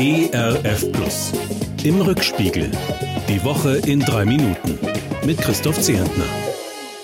ERF Plus. Im Rückspiegel. Die Woche in drei Minuten. Mit Christoph Zehentner.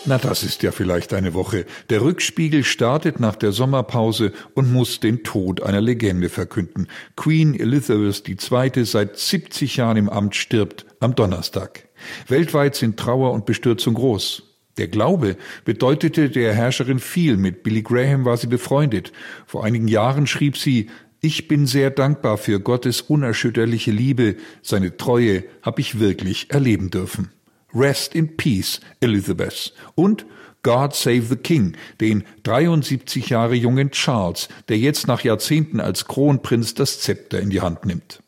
Na, das ist ja vielleicht eine Woche. Der Rückspiegel startet nach der Sommerpause und muss den Tod einer Legende verkünden. Queen Elizabeth II. seit 70 Jahren im Amt stirbt am Donnerstag. Weltweit sind Trauer und Bestürzung groß. Der Glaube bedeutete der Herrscherin viel. Mit Billy Graham war sie befreundet. Vor einigen Jahren schrieb sie, ich bin sehr dankbar für Gottes unerschütterliche Liebe, seine Treue habe ich wirklich erleben dürfen. Rest in Peace, Elizabeth. Und God Save the King, den 73 Jahre jungen Charles, der jetzt nach Jahrzehnten als Kronprinz das Zepter in die Hand nimmt.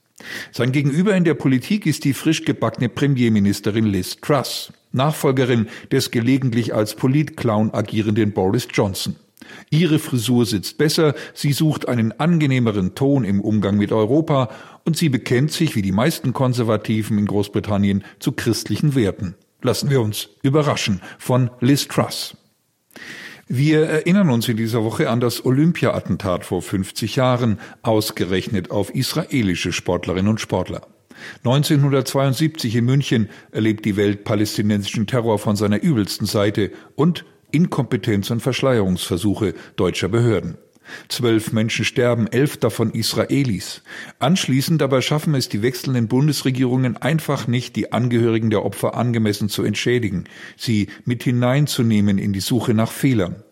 Sein Gegenüber in der Politik ist die frisch gebackene Premierministerin Liz Truss, Nachfolgerin des gelegentlich als Politclown agierenden Boris Johnson. Ihre Frisur sitzt besser, sie sucht einen angenehmeren Ton im Umgang mit Europa und sie bekennt sich, wie die meisten Konservativen in Großbritannien, zu christlichen Werten. Lassen wir uns überraschen von Liz Truss. Wir erinnern uns in dieser Woche an das Olympia-Attentat vor 50 Jahren, ausgerechnet auf israelische Sportlerinnen und Sportler. 1972 in München erlebt die Welt palästinensischen Terror von seiner übelsten Seite und Inkompetenz und Verschleierungsversuche deutscher Behörden. Zwölf Menschen sterben, elf davon Israelis. Anschließend aber schaffen es die wechselnden Bundesregierungen einfach nicht, die Angehörigen der Opfer angemessen zu entschädigen, sie mit hineinzunehmen in die Suche nach Fehlern.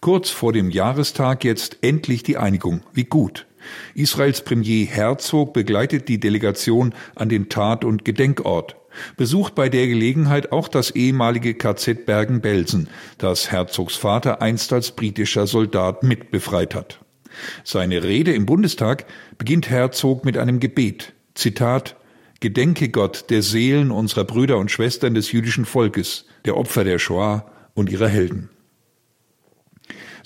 Kurz vor dem Jahrestag jetzt endlich die Einigung. Wie gut. Israels Premier Herzog begleitet die Delegation an den Tat- und Gedenkort besucht bei der Gelegenheit auch das ehemalige KZ Bergen-Belsen, das Herzogs Vater einst als britischer Soldat mitbefreit hat. Seine Rede im Bundestag beginnt Herzog mit einem Gebet. Zitat Gedenke Gott der Seelen unserer Brüder und Schwestern des jüdischen Volkes, der Opfer der Shoah und ihrer Helden.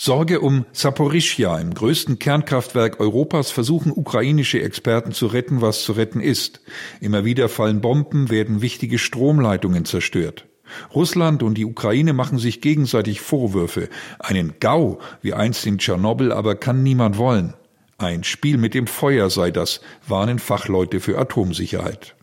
Sorge um Saporischja, im größten Kernkraftwerk Europas, versuchen ukrainische Experten zu retten, was zu retten ist. Immer wieder fallen Bomben, werden wichtige Stromleitungen zerstört. Russland und die Ukraine machen sich gegenseitig Vorwürfe. Einen Gau wie einst in Tschernobyl aber kann niemand wollen. Ein Spiel mit dem Feuer sei das, warnen Fachleute für Atomsicherheit.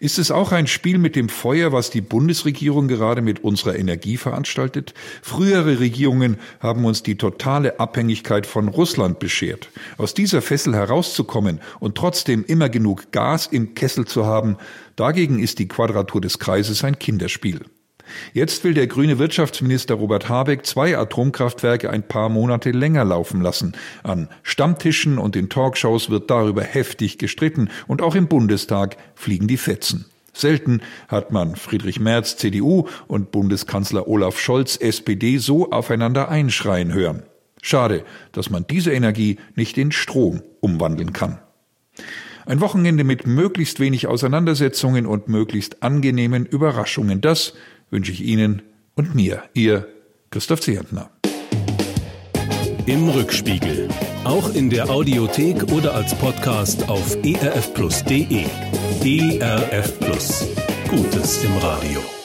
Ist es auch ein Spiel mit dem Feuer, was die Bundesregierung gerade mit unserer Energie veranstaltet? Frühere Regierungen haben uns die totale Abhängigkeit von Russland beschert. Aus dieser Fessel herauszukommen und trotzdem immer genug Gas im Kessel zu haben, dagegen ist die Quadratur des Kreises ein Kinderspiel. Jetzt will der grüne Wirtschaftsminister Robert Habeck zwei Atomkraftwerke ein paar Monate länger laufen lassen. An Stammtischen und in Talkshows wird darüber heftig gestritten und auch im Bundestag fliegen die Fetzen. Selten hat man Friedrich Merz, CDU und Bundeskanzler Olaf Scholz, SPD, so aufeinander einschreien hören. Schade, dass man diese Energie nicht in Strom umwandeln kann. Ein Wochenende mit möglichst wenig Auseinandersetzungen und möglichst angenehmen Überraschungen. Das wünsche ich Ihnen und mir, Ihr Christoph Zehentner. Im Rückspiegel. Auch in der Audiothek oder als Podcast auf erfplus.de. ERF Plus. Gutes im Radio.